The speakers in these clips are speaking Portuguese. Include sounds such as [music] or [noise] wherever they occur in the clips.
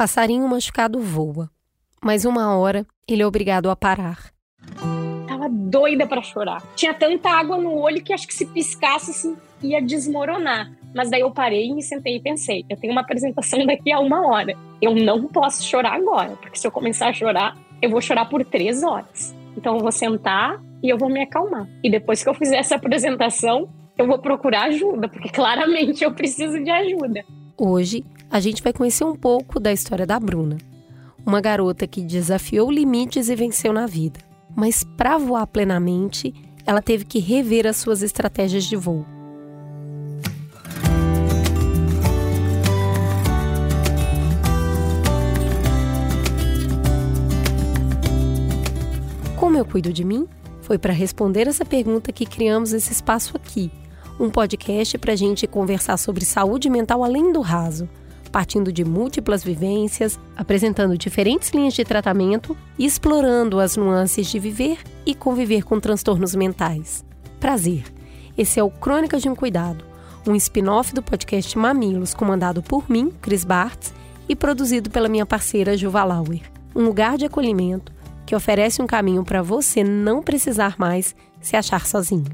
Passarinho machucado voa, mas uma hora ele é obrigado a parar. Tava doida para chorar. Tinha tanta água no olho que acho que se piscasse assim, ia desmoronar. Mas daí eu parei, me sentei e pensei: eu tenho uma apresentação daqui a uma hora. Eu não posso chorar agora, porque se eu começar a chorar, eu vou chorar por três horas. Então eu vou sentar e eu vou me acalmar. E depois que eu fizer essa apresentação, eu vou procurar ajuda, porque claramente eu preciso de ajuda. Hoje, a gente vai conhecer um pouco da história da Bruna, uma garota que desafiou limites e venceu na vida. Mas para voar plenamente, ela teve que rever as suas estratégias de voo. Como eu cuido de mim? Foi para responder essa pergunta que criamos esse espaço aqui, um podcast para a gente conversar sobre saúde mental além do raso partindo de múltiplas vivências, apresentando diferentes linhas de tratamento e explorando as nuances de viver e conviver com transtornos mentais. Prazer! Esse é o Crônicas de um Cuidado, um spin-off do podcast Mamilos, comandado por mim, Cris Bartz, e produzido pela minha parceira Juva Lauer. Um lugar de acolhimento que oferece um caminho para você não precisar mais se achar sozinho.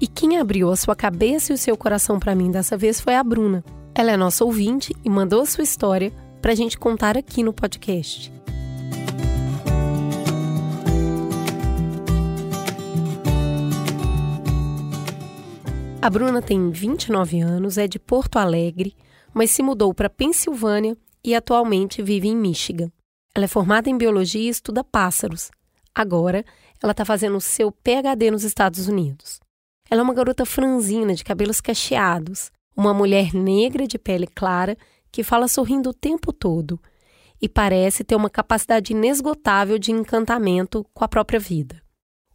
E quem abriu a sua cabeça e o seu coração para mim dessa vez foi a Bruna, ela é nossa ouvinte e mandou a sua história para a gente contar aqui no podcast. A Bruna tem 29 anos, é de Porto Alegre, mas se mudou para Pensilvânia e atualmente vive em Michigan. Ela é formada em biologia e estuda pássaros. Agora, ela está fazendo seu PhD nos Estados Unidos. Ela é uma garota franzina, de cabelos cacheados, uma mulher negra de pele clara que fala sorrindo o tempo todo e parece ter uma capacidade inesgotável de encantamento com a própria vida.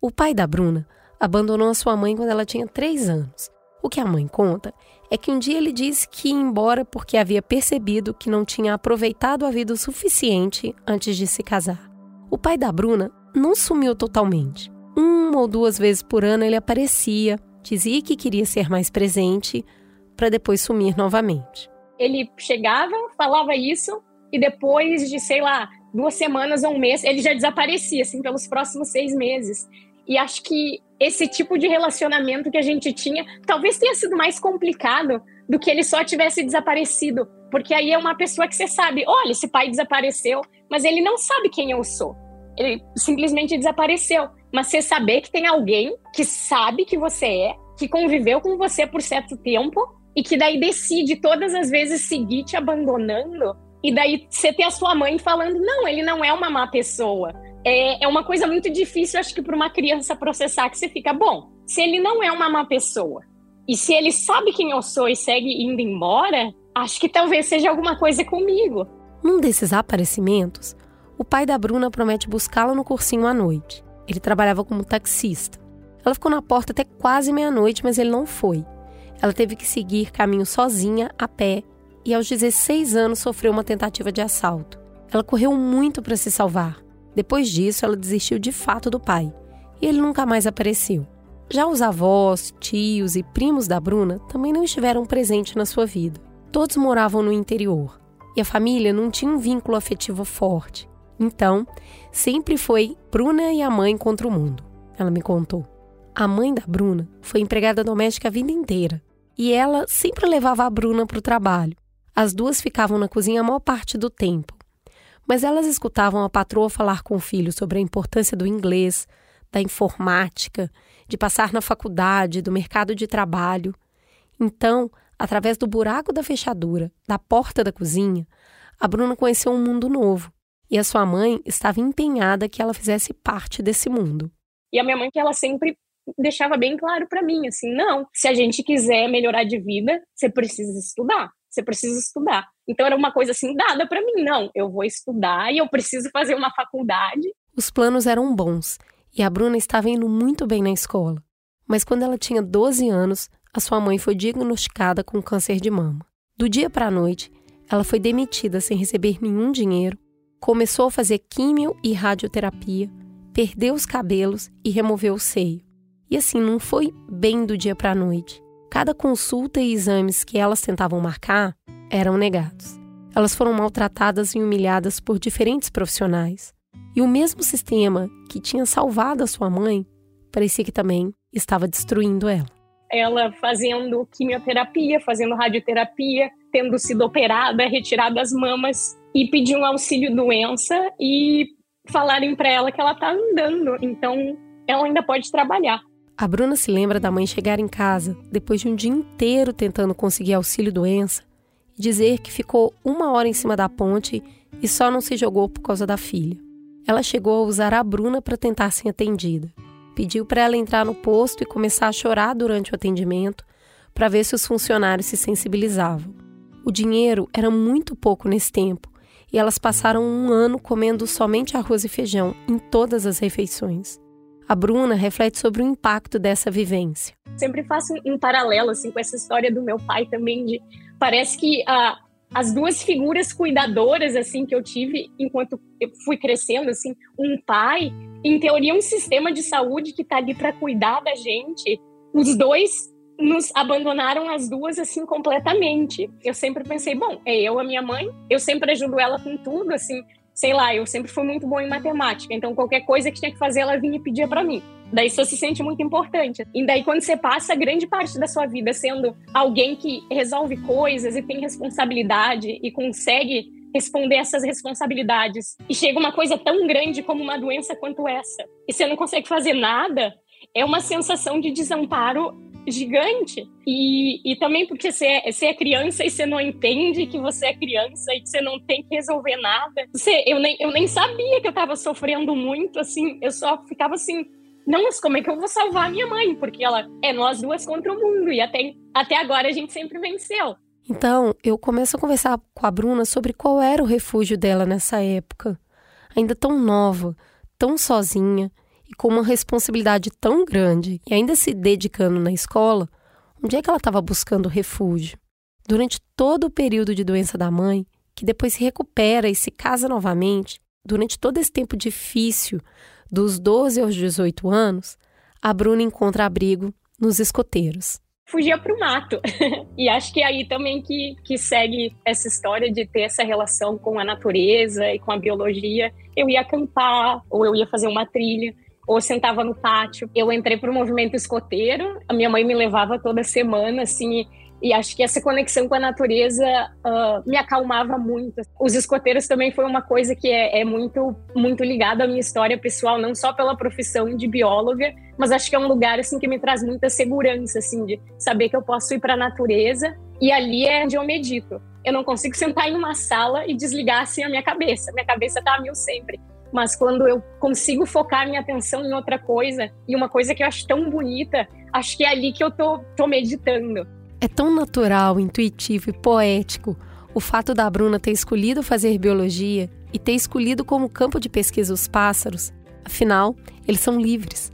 O pai da Bruna abandonou a sua mãe quando ela tinha três anos. O que a mãe conta é que um dia ele disse que ia embora porque havia percebido que não tinha aproveitado a vida o suficiente antes de se casar. O pai da Bruna não sumiu totalmente. Uma ou duas vezes por ano ele aparecia, dizia que queria ser mais presente, para depois sumir novamente. Ele chegava, falava isso e depois de, sei lá, duas semanas ou um mês, ele já desaparecia, assim, pelos próximos seis meses. E acho que esse tipo de relacionamento que a gente tinha talvez tenha sido mais complicado do que ele só tivesse desaparecido. Porque aí é uma pessoa que você sabe, olha, esse pai desapareceu, mas ele não sabe quem eu sou. Ele simplesmente desapareceu. Mas você saber que tem alguém que sabe que você é, que conviveu com você por certo tempo e que daí decide todas as vezes seguir te abandonando, e daí você ter a sua mãe falando: não, ele não é uma má pessoa. É, é uma coisa muito difícil, acho que, para uma criança processar, que você fica: bom, se ele não é uma má pessoa, e se ele sabe quem eu sou e segue indo embora, acho que talvez seja alguma coisa comigo. Num desses aparecimentos, o pai da Bruna promete buscá-la no cursinho à noite. Ele trabalhava como taxista. Ela ficou na porta até quase meia-noite, mas ele não foi. Ela teve que seguir caminho sozinha, a pé, e aos 16 anos sofreu uma tentativa de assalto. Ela correu muito para se salvar. Depois disso, ela desistiu de fato do pai, e ele nunca mais apareceu. Já os avós, tios e primos da Bruna também não estiveram presentes na sua vida. Todos moravam no interior, e a família não tinha um vínculo afetivo forte. Então, sempre foi Bruna e a mãe contra o mundo, ela me contou. A mãe da Bruna foi empregada doméstica a vida inteira e ela sempre levava a Bruna para o trabalho. As duas ficavam na cozinha a maior parte do tempo. Mas elas escutavam a patroa falar com o filho sobre a importância do inglês, da informática, de passar na faculdade, do mercado de trabalho. Então, através do buraco da fechadura da porta da cozinha, a Bruna conheceu um mundo novo. E a sua mãe estava empenhada que ela fizesse parte desse mundo. E a minha mãe que ela sempre deixava bem claro para mim, assim, não, se a gente quiser melhorar de vida, você precisa estudar, você precisa estudar. Então era uma coisa assim dada para mim, não, eu vou estudar e eu preciso fazer uma faculdade. Os planos eram bons e a Bruna estava indo muito bem na escola. Mas quando ela tinha 12 anos, a sua mãe foi diagnosticada com câncer de mama. Do dia para a noite, ela foi demitida sem receber nenhum dinheiro, começou a fazer químio e radioterapia, perdeu os cabelos e removeu o seio. E assim, não foi bem do dia para a noite. Cada consulta e exames que elas tentavam marcar eram negados. Elas foram maltratadas e humilhadas por diferentes profissionais. E o mesmo sistema que tinha salvado a sua mãe parecia que também estava destruindo ela. Ela fazendo quimioterapia, fazendo radioterapia, tendo sido operada, retirada as mamas e pedir um auxílio doença e falarem para ela que ela tá andando, então ela ainda pode trabalhar. A Bruna se lembra da mãe chegar em casa depois de um dia inteiro tentando conseguir auxílio doença e dizer que ficou uma hora em cima da ponte e só não se jogou por causa da filha. Ela chegou a usar a Bruna para tentar ser atendida. Pediu para ela entrar no posto e começar a chorar durante o atendimento para ver se os funcionários se sensibilizavam. O dinheiro era muito pouco nesse tempo e elas passaram um ano comendo somente arroz e feijão em todas as refeições. A Bruna reflete sobre o impacto dessa vivência. Sempre faço um paralelo assim com essa história do meu pai também de parece que a, as duas figuras cuidadoras assim que eu tive enquanto eu fui crescendo assim, um pai, em teoria um sistema de saúde que está ali para cuidar da gente. Os dois nos abandonaram as duas assim completamente. Eu sempre pensei, bom, é eu a minha mãe, eu sempre ajudo ela com tudo assim, sei lá, eu sempre fui muito bom em matemática, então qualquer coisa que tinha que fazer ela vinha e pedia para mim. Daí você se sente muito importante. E daí quando você passa grande parte da sua vida sendo alguém que resolve coisas e tem responsabilidade e consegue responder essas responsabilidades e chega uma coisa tão grande como uma doença quanto essa e você não consegue fazer nada, é uma sensação de desamparo gigante. E, e também porque você é, você é criança e você não entende que você é criança e que você não tem que resolver nada. Você, eu, nem, eu nem sabia que eu estava sofrendo muito, assim, eu só ficava assim. Não, mas como é que eu vou salvar minha mãe? Porque ela é nós duas contra o mundo e até, até agora a gente sempre venceu. Então, eu começo a conversar com a Bruna sobre qual era o refúgio dela nessa época. Ainda tão nova, tão sozinha, e com uma responsabilidade tão grande e ainda se dedicando na escola, onde é que ela estava buscando refúgio? Durante todo o período de doença da mãe, que depois se recupera e se casa novamente, durante todo esse tempo difícil, dos 12 aos 18 anos, a Bruna encontra abrigo nos escoteiros. Fugia para o mato. [laughs] e acho que é aí também que, que segue essa história de ter essa relação com a natureza e com a biologia. Eu ia acampar, ou eu ia fazer uma trilha ou sentava no pátio. Eu entrei para o movimento escoteiro, a minha mãe me levava toda semana, assim, e acho que essa conexão com a natureza uh, me acalmava muito. Os escoteiros também foi uma coisa que é, é, muito muito ligada à minha história pessoal, não só pela profissão de bióloga, mas acho que é um lugar assim que me traz muita segurança, assim, de saber que eu posso ir para a natureza e ali é onde eu medito. Eu não consigo sentar em uma sala e desligar assim a minha cabeça. Minha cabeça tá a mil sempre mas quando eu consigo focar minha atenção em outra coisa, e uma coisa que eu acho tão bonita, acho que é ali que eu tô, tô meditando. É tão natural, intuitivo e poético o fato da Bruna ter escolhido fazer biologia e ter escolhido como campo de pesquisa os pássaros. Afinal, eles são livres.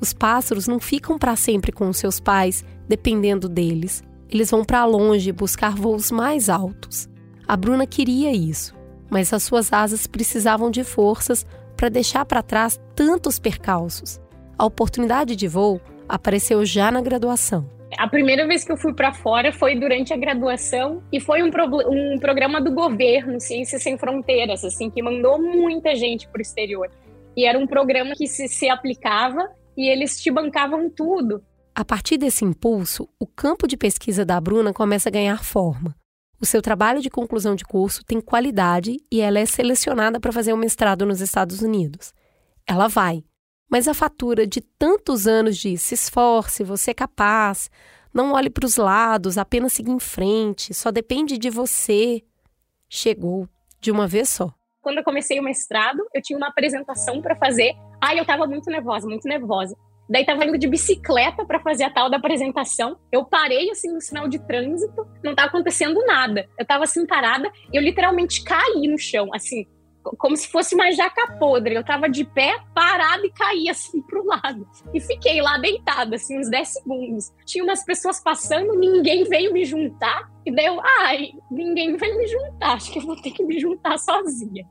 Os pássaros não ficam para sempre com os seus pais, dependendo deles. Eles vão para longe buscar voos mais altos. A Bruna queria isso mas as suas asas precisavam de forças para deixar para trás tantos percalços. A oportunidade de voo apareceu já na graduação. A primeira vez que eu fui para fora foi durante a graduação e foi um, pro, um programa do governo, Ciências Sem Fronteiras, assim, que mandou muita gente para o exterior. E era um programa que se, se aplicava e eles te bancavam tudo. A partir desse impulso, o campo de pesquisa da Bruna começa a ganhar forma. O seu trabalho de conclusão de curso tem qualidade e ela é selecionada para fazer um mestrado nos Estados Unidos. Ela vai, mas a fatura de tantos anos de se esforce, você é capaz, não olhe para os lados, apenas siga em frente, só depende de você, chegou de uma vez só. Quando eu comecei o mestrado, eu tinha uma apresentação para fazer. Ai, eu estava muito nervosa, muito nervosa. Daí tava indo de bicicleta para fazer a tal da apresentação. Eu parei assim no sinal de trânsito, não tava acontecendo nada. Eu tava assim parada, eu literalmente caí no chão, assim, como se fosse uma jaca podre. Eu tava de pé, parada e caí assim pro lado. E fiquei lá deitada, assim, uns 10 segundos. Tinha umas pessoas passando, ninguém veio me juntar. E daí eu, ai, ninguém veio me juntar, acho que eu vou ter que me juntar sozinha.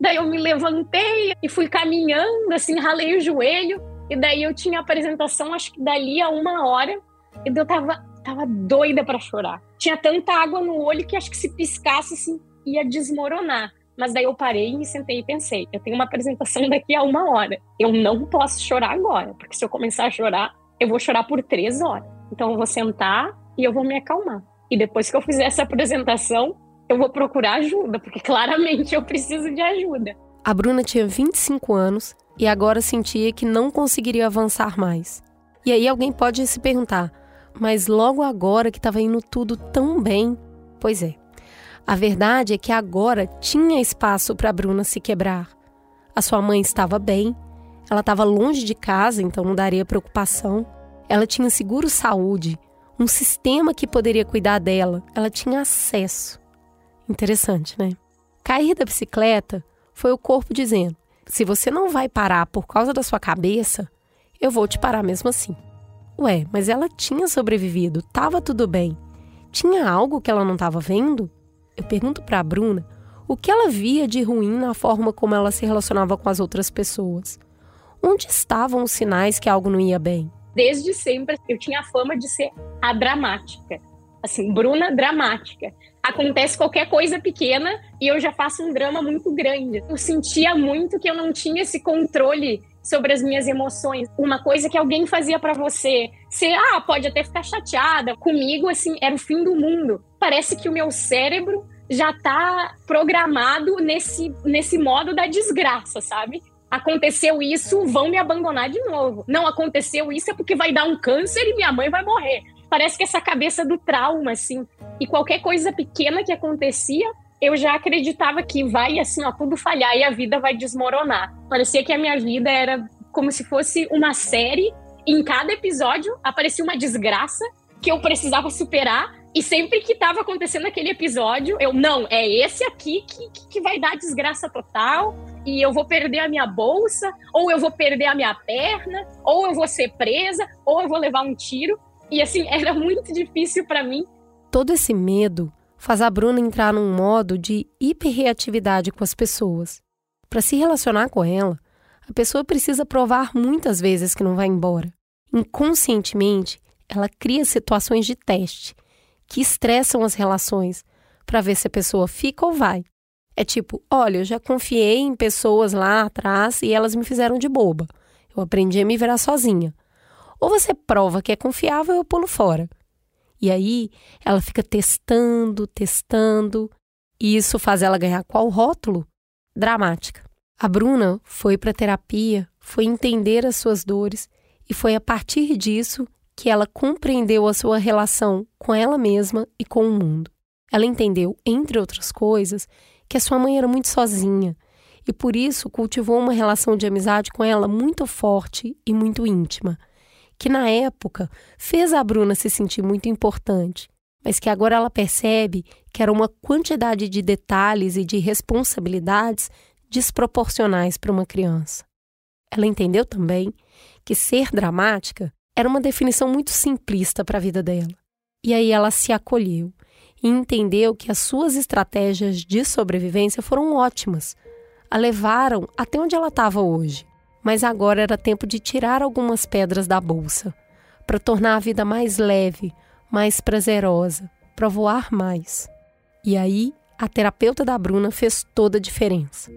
Daí eu me levantei e fui caminhando, assim, ralei o joelho. E daí eu tinha apresentação, acho que dali a uma hora, e eu tava, tava doida para chorar. Tinha tanta água no olho que acho que se piscasse, assim, ia desmoronar. Mas daí eu parei, me sentei e pensei: eu tenho uma apresentação [laughs] daqui a uma hora. Eu não posso chorar agora, porque se eu começar a chorar, eu vou chorar por três horas. Então eu vou sentar e eu vou me acalmar. E depois que eu fizer essa apresentação, eu vou procurar ajuda, porque [laughs] claramente eu preciso de ajuda. A Bruna tinha 25 anos e agora sentia que não conseguiria avançar mais. E aí alguém pode se perguntar: mas logo agora que estava indo tudo tão bem? Pois é. A verdade é que agora tinha espaço para Bruna se quebrar. A sua mãe estava bem, ela estava longe de casa, então não daria preocupação. Ela tinha seguro saúde, um sistema que poderia cuidar dela, ela tinha acesso. Interessante, né? Cair da bicicleta foi o corpo dizendo: se você não vai parar por causa da sua cabeça, eu vou te parar mesmo assim. Ué, mas ela tinha sobrevivido, tava tudo bem. Tinha algo que ela não estava vendo? Eu pergunto para a Bruna o que ela via de ruim na forma como ela se relacionava com as outras pessoas. Onde estavam os sinais que algo não ia bem? Desde sempre eu tinha a fama de ser a dramática. Assim, Bruna dramática. Acontece qualquer coisa pequena e eu já faço um drama muito grande. Eu sentia muito que eu não tinha esse controle sobre as minhas emoções. Uma coisa que alguém fazia para você, você ah, pode até ficar chateada. Comigo assim, era o fim do mundo. Parece que o meu cérebro já tá programado nesse nesse modo da desgraça, sabe? Aconteceu isso, vão me abandonar de novo. Não aconteceu isso é porque vai dar um câncer e minha mãe vai morrer. Parece que essa cabeça do trauma assim, e qualquer coisa pequena que acontecia, eu já acreditava que vai assim, ó, tudo falhar e a vida vai desmoronar. Parecia que a minha vida era como se fosse uma série. E em cada episódio aparecia uma desgraça que eu precisava superar. E sempre que estava acontecendo aquele episódio, eu, não, é esse aqui que, que, vai dar desgraça total. E eu vou perder a minha bolsa, ou eu vou perder a minha perna, ou eu vou ser presa, ou eu vou levar um tiro. E assim, era muito difícil para mim. Todo esse medo faz a Bruna entrar num modo de hiperreatividade com as pessoas. Para se relacionar com ela, a pessoa precisa provar muitas vezes que não vai embora. Inconscientemente, ela cria situações de teste que estressam as relações para ver se a pessoa fica ou vai. É tipo, olha, eu já confiei em pessoas lá atrás e elas me fizeram de boba. Eu aprendi a me virar sozinha. Ou você prova que é confiável, eu pulo fora. E aí ela fica testando, testando, e isso faz ela ganhar qual rótulo? Dramática. A Bruna foi para terapia, foi entender as suas dores e foi a partir disso que ela compreendeu a sua relação com ela mesma e com o mundo. Ela entendeu, entre outras coisas, que a sua mãe era muito sozinha e por isso cultivou uma relação de amizade com ela muito forte e muito íntima que na época fez a Bruna se sentir muito importante, mas que agora ela percebe que era uma quantidade de detalhes e de responsabilidades desproporcionais para uma criança. Ela entendeu também que ser dramática era uma definição muito simplista para a vida dela. E aí ela se acolheu e entendeu que as suas estratégias de sobrevivência foram ótimas, a levaram até onde ela estava hoje. Mas agora era tempo de tirar algumas pedras da bolsa, para tornar a vida mais leve, mais prazerosa, para voar mais. E aí, a terapeuta da Bruna fez toda a diferença.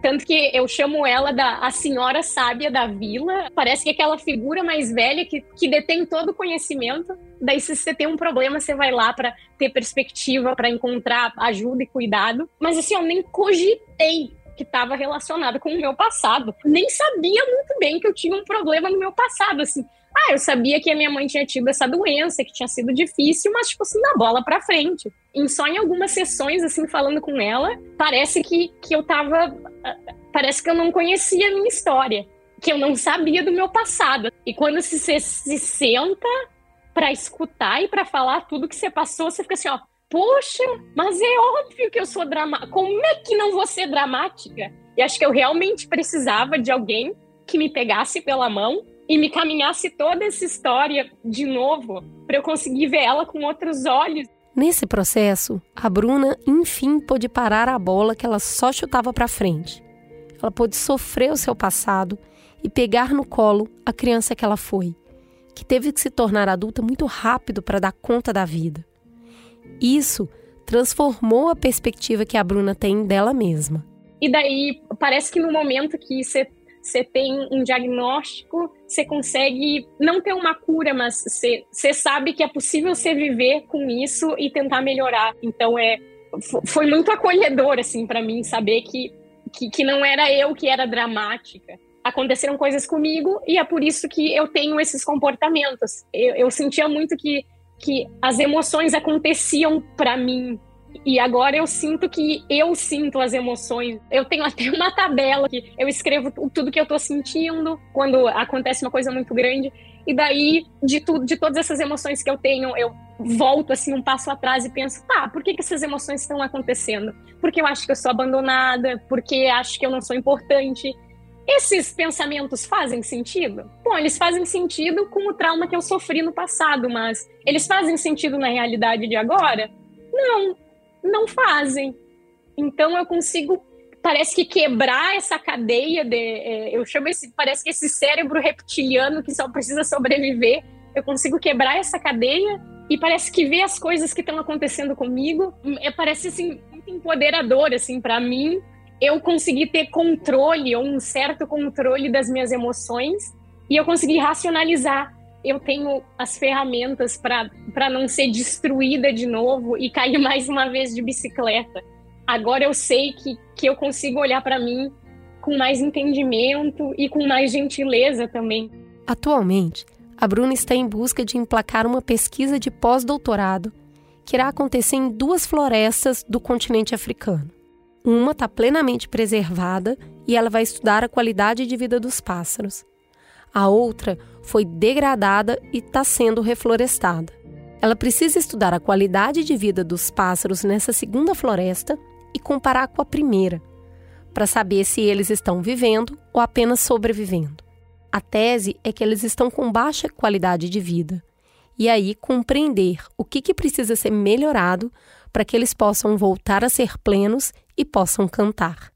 Tanto que eu chamo ela da a senhora sábia da vila. Parece que é aquela figura mais velha que, que detém todo o conhecimento. Daí, se você tem um problema, você vai lá para ter perspectiva, para encontrar ajuda e cuidado. Mas assim, eu nem cogitei que estava relacionado com o meu passado. Nem sabia muito bem que eu tinha um problema no meu passado, assim. Ah, eu sabia que a minha mãe tinha tido essa doença, que tinha sido difícil, mas, tipo assim, na bola pra frente. E só em algumas sessões, assim, falando com ela, parece que, que eu tava. Ah, parece que eu não conhecia a minha história, que eu não sabia do meu passado. E quando se, se senta para escutar e para falar tudo que você passou, você fica assim, ó Poxa, mas é óbvio que eu sou dramática. Como é que não vou ser dramática? E acho que eu realmente precisava de alguém que me pegasse pela mão e me caminhasse toda essa história de novo, para eu conseguir ver ela com outros olhos. Nesse processo, a Bruna enfim pôde parar a bola que ela só chutava para frente. Ela pôde sofrer o seu passado e pegar no colo a criança que ela foi, que teve que se tornar adulta muito rápido para dar conta da vida. Isso transformou a perspectiva que a Bruna tem dela mesma. E daí parece que no momento que você tem um diagnóstico, você consegue não ter uma cura, mas você, você sabe que é possível você viver com isso e tentar melhorar. Então é foi muito acolhedor assim para mim saber que, que que não era eu que era dramática. Aconteceram coisas comigo e é por isso que eu tenho esses comportamentos. Eu, eu sentia muito que que as emoções aconteciam para mim e agora eu sinto que eu sinto as emoções. Eu tenho até [laughs] uma tabela que eu escrevo tudo que eu tô sentindo quando acontece uma coisa muito grande. E daí, de tudo, de todas essas emoções que eu tenho, eu volto assim um passo atrás e penso, tá, por que, que essas emoções estão acontecendo? Porque eu acho que eu sou abandonada, porque acho que eu não sou importante. Esses pensamentos fazem sentido? Bom, eles fazem sentido com o trauma que eu sofri no passado, mas eles fazem sentido na realidade de agora? Não, não fazem. Então eu consigo, parece que quebrar essa cadeia de, é, eu chamo esse, parece que esse cérebro reptiliano que só precisa sobreviver, eu consigo quebrar essa cadeia e parece que ver as coisas que estão acontecendo comigo, é, parece assim muito empoderador assim para mim. Eu consegui ter controle ou um certo controle das minhas emoções e eu consegui racionalizar eu tenho as ferramentas para não ser destruída de novo e cair [laughs] mais uma vez de bicicleta. Agora eu sei que, que eu consigo olhar para mim com mais entendimento e com mais gentileza também. Atualmente, a Bruna está em busca de emplacar uma pesquisa de pós-doutorado que irá acontecer em duas florestas do continente africano. Uma está plenamente preservada e ela vai estudar a qualidade de vida dos pássaros. A outra foi degradada e está sendo reflorestada. Ela precisa estudar a qualidade de vida dos pássaros nessa segunda floresta e comparar com a primeira, para saber se eles estão vivendo ou apenas sobrevivendo. A tese é que eles estão com baixa qualidade de vida, e aí compreender o que, que precisa ser melhorado para que eles possam voltar a ser plenos e possam cantar.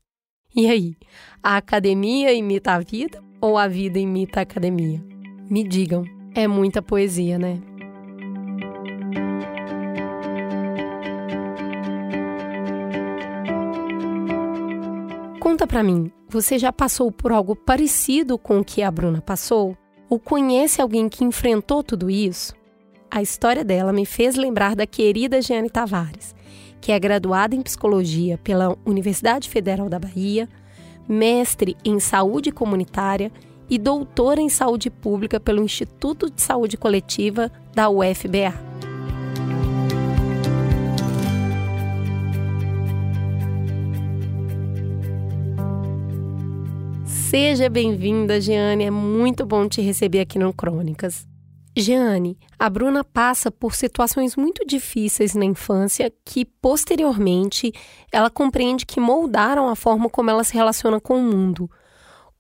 E aí, a academia imita a vida ou a vida imita a academia? Me digam, é muita poesia, né? Conta pra mim, você já passou por algo parecido com o que a Bruna passou? Ou conhece alguém que enfrentou tudo isso? A história dela me fez lembrar da querida Jeane Tavares, que é graduada em psicologia pela Universidade Federal da Bahia, mestre em saúde comunitária e doutora em saúde pública pelo Instituto de Saúde Coletiva da UFBA. Seja bem-vinda, Jeane. É muito bom te receber aqui no Crônicas. Jeane, a Bruna passa por situações muito difíceis na infância que, posteriormente, ela compreende que moldaram a forma como ela se relaciona com o mundo.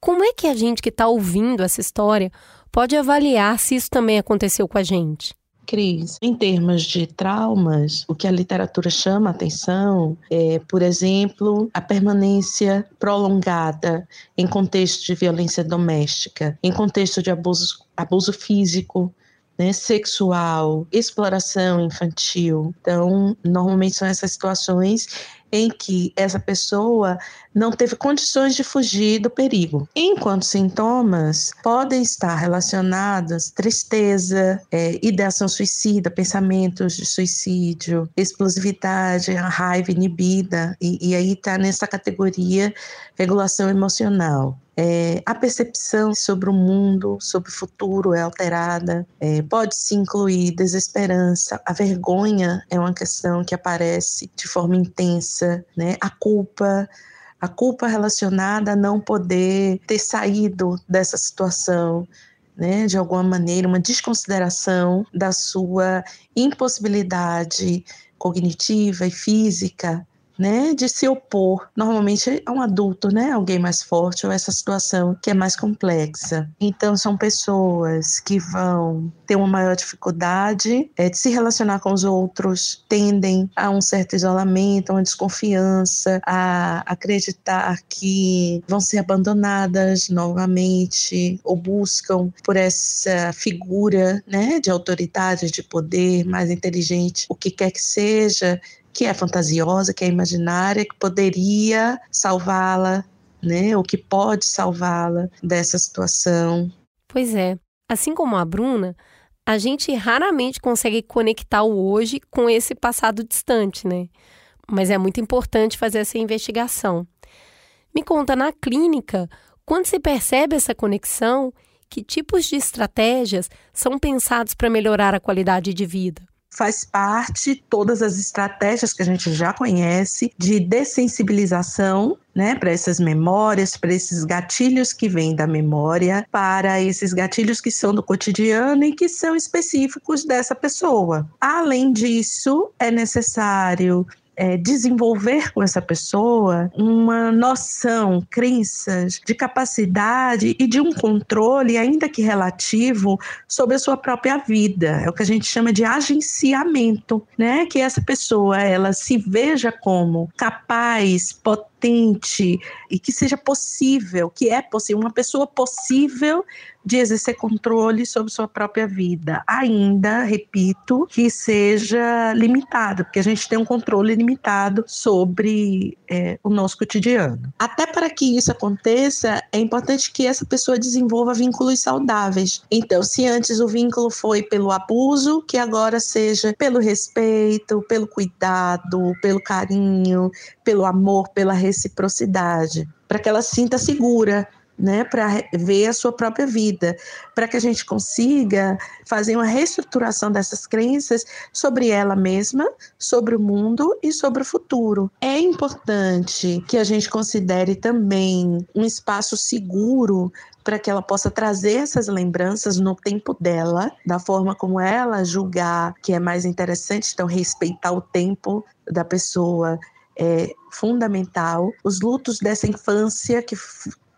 Como é que a gente que está ouvindo essa história pode avaliar se isso também aconteceu com a gente? Cris, em termos de traumas, o que a literatura chama atenção é, por exemplo, a permanência prolongada em contexto de violência doméstica, em contexto de abuso, abuso físico, né, sexual, exploração infantil. Então, normalmente são essas situações em que essa pessoa não teve condições de fugir do perigo. Enquanto sintomas podem estar relacionados tristeza, é, ideação suicida, pensamentos de suicídio, explosividade, raiva inibida, e, e aí está nessa categoria regulação emocional. É, a percepção sobre o mundo, sobre o futuro é alterada. É, pode se incluir desesperança, a vergonha é uma questão que aparece de forma intensa, né? A culpa, a culpa relacionada a não poder ter saído dessa situação, né, de alguma maneira, uma desconsideração da sua impossibilidade cognitiva e física né, de se opor normalmente a um adulto, né, alguém mais forte ou essa situação que é mais complexa. Então são pessoas que vão ter uma maior dificuldade é, de se relacionar com os outros, tendem a um certo isolamento, a uma desconfiança, a acreditar que vão ser abandonadas novamente ou buscam por essa figura, né, de autoridade, de poder mais inteligente, o que quer que seja, que é fantasiosa, que é imaginária, que poderia salvá-la, né? Ou que pode salvá-la dessa situação. Pois é. Assim como a Bruna, a gente raramente consegue conectar o hoje com esse passado distante, né? Mas é muito importante fazer essa investigação. Me conta na clínica, quando se percebe essa conexão, que tipos de estratégias são pensados para melhorar a qualidade de vida? Faz parte todas as estratégias que a gente já conhece de dessensibilização né, para essas memórias, para esses gatilhos que vêm da memória, para esses gatilhos que são do cotidiano e que são específicos dessa pessoa. Além disso, é necessário é, desenvolver com essa pessoa uma noção, crenças de capacidade e de um controle, ainda que relativo, sobre a sua própria vida. É o que a gente chama de agenciamento, né? Que essa pessoa ela se veja como capaz, potente potente e que seja possível, que é possível, uma pessoa possível de exercer controle sobre sua própria vida. Ainda, repito, que seja limitado, porque a gente tem um controle limitado sobre é, o nosso cotidiano. Até para que isso aconteça, é importante que essa pessoa desenvolva vínculos saudáveis. Então, se antes o vínculo foi pelo abuso, que agora seja pelo respeito, pelo cuidado, pelo carinho, pelo amor, pela reciprocidade, para que ela sinta segura, né, para ver a sua própria vida, para que a gente consiga fazer uma reestruturação dessas crenças sobre ela mesma, sobre o mundo e sobre o futuro. É importante que a gente considere também um espaço seguro para que ela possa trazer essas lembranças no tempo dela, da forma como ela julgar que é mais interessante, então respeitar o tempo da pessoa é fundamental. Os lutos dessa infância que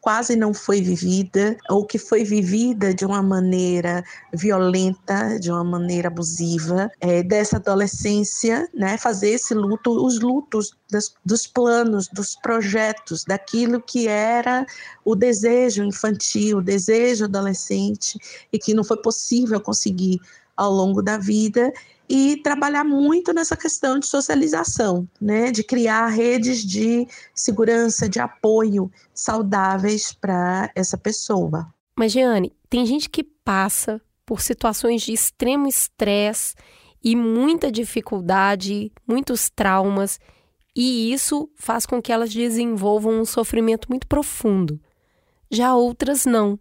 quase não foi vivida ou que foi vivida de uma maneira violenta, de uma maneira abusiva, é, dessa adolescência, né, fazer esse luto, os lutos das, dos planos, dos projetos, daquilo que era o desejo infantil, o desejo adolescente e que não foi possível conseguir ao longo da vida e trabalhar muito nessa questão de socialização, né, de criar redes de segurança, de apoio saudáveis para essa pessoa. Mas, Jeane, tem gente que passa por situações de extremo estresse e muita dificuldade, muitos traumas, e isso faz com que elas desenvolvam um sofrimento muito profundo. Já outras não.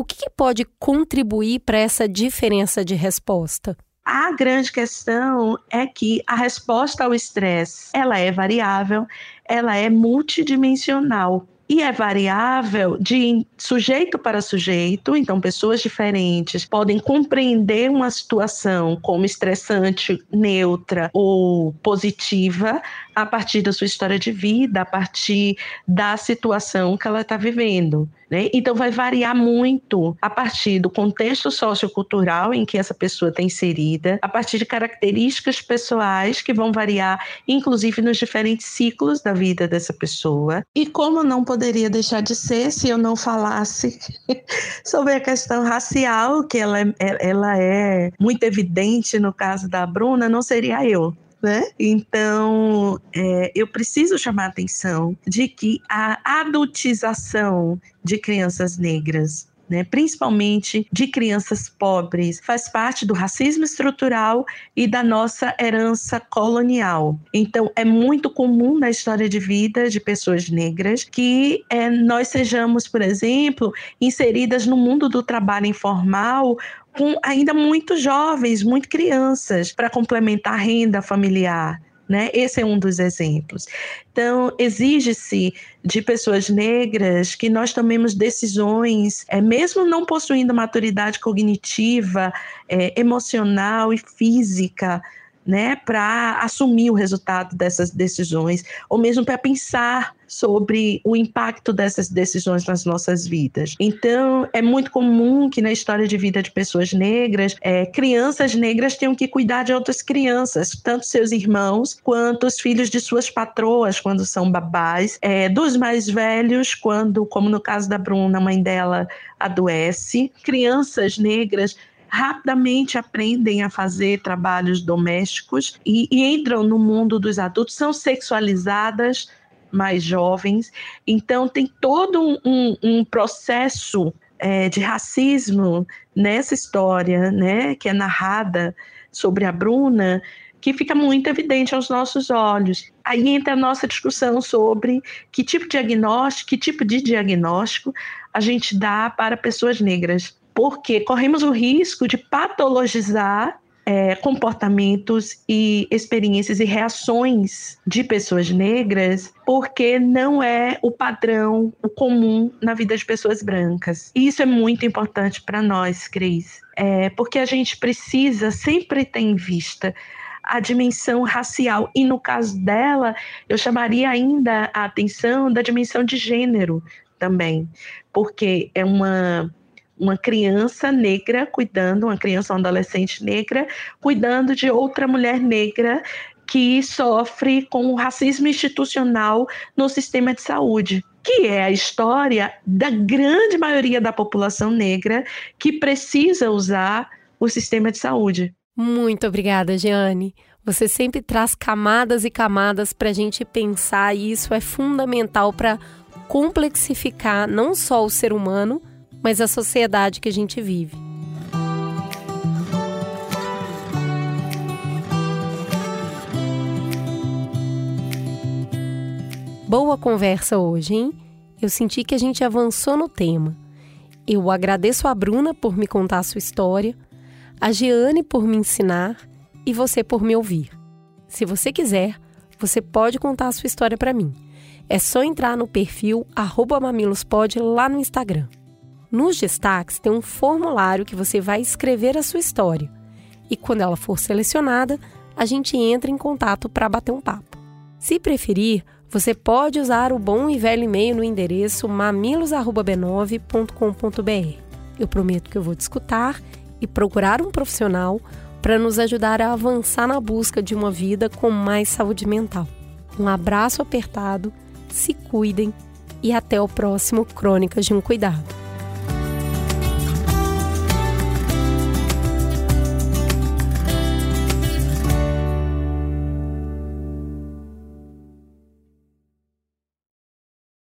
O que, que pode contribuir para essa diferença de resposta? A grande questão é que a resposta ao estresse, ela é variável, ela é multidimensional e é variável de sujeito para sujeito, então pessoas diferentes podem compreender uma situação como estressante, neutra ou positiva a partir da sua história de vida, a partir da situação que ela está vivendo. Né? Então, vai variar muito a partir do contexto sociocultural em que essa pessoa está inserida, a partir de características pessoais que vão variar, inclusive nos diferentes ciclos da vida dessa pessoa. E como não poderia deixar de ser se eu não falasse [laughs] sobre a questão racial, que ela é, ela é muito evidente no caso da Bruna, não seria eu né? Então, é, eu preciso chamar a atenção de que a adultização de crianças negras né, principalmente de crianças pobres, faz parte do racismo estrutural e da nossa herança colonial. Então, é muito comum na história de vida de pessoas negras que é, nós sejamos, por exemplo, inseridas no mundo do trabalho informal com ainda muito jovens, muito crianças, para complementar a renda familiar. Né? Esse é um dos exemplos. Então, exige-se de pessoas negras que nós tomemos decisões, é, mesmo não possuindo maturidade cognitiva, é, emocional e física, né, para assumir o resultado dessas decisões, ou mesmo para pensar sobre o impacto dessas decisões nas nossas vidas. Então, é muito comum que na história de vida de pessoas negras, é, crianças negras tenham que cuidar de outras crianças, tanto seus irmãos quanto os filhos de suas patroas, quando são babás, é, dos mais velhos, quando, como no caso da Bruna, a mãe dela adoece, crianças negras rapidamente aprendem a fazer trabalhos domésticos e, e entram no mundo dos adultos, são sexualizadas mais jovens. Então, tem todo um, um, um processo é, de racismo nessa história, né, que é narrada sobre a Bruna, que fica muito evidente aos nossos olhos. Aí entra a nossa discussão sobre que tipo de diagnóstico, que tipo de diagnóstico a gente dá para pessoas negras, porque corremos o risco de patologizar é, comportamentos e experiências e reações de pessoas negras, porque não é o padrão, o comum na vida de pessoas brancas. E isso é muito importante para nós, Cris, é, porque a gente precisa sempre ter em vista a dimensão racial. E no caso dela, eu chamaria ainda a atenção da dimensão de gênero também, porque é uma uma criança negra cuidando, uma criança, uma adolescente negra, cuidando de outra mulher negra que sofre com o racismo institucional no sistema de saúde, que é a história da grande maioria da população negra que precisa usar o sistema de saúde. Muito obrigada, Jeane. Você sempre traz camadas e camadas para a gente pensar, e isso é fundamental para complexificar não só o ser humano, mas a sociedade que a gente vive. Boa conversa hoje, hein? Eu senti que a gente avançou no tema. Eu agradeço a Bruna por me contar a sua história, a Jeane por me ensinar e você por me ouvir. Se você quiser, você pode contar a sua história para mim. É só entrar no perfil mamilospod lá no Instagram. Nos destaques tem um formulário que você vai escrever a sua história. E quando ela for selecionada, a gente entra em contato para bater um papo. Se preferir, você pode usar o bom e velho e-mail no endereço mamilos@b9.com.br. Eu prometo que eu vou te escutar e procurar um profissional para nos ajudar a avançar na busca de uma vida com mais saúde mental. Um abraço apertado, se cuidem e até o próximo Crônicas de um Cuidado.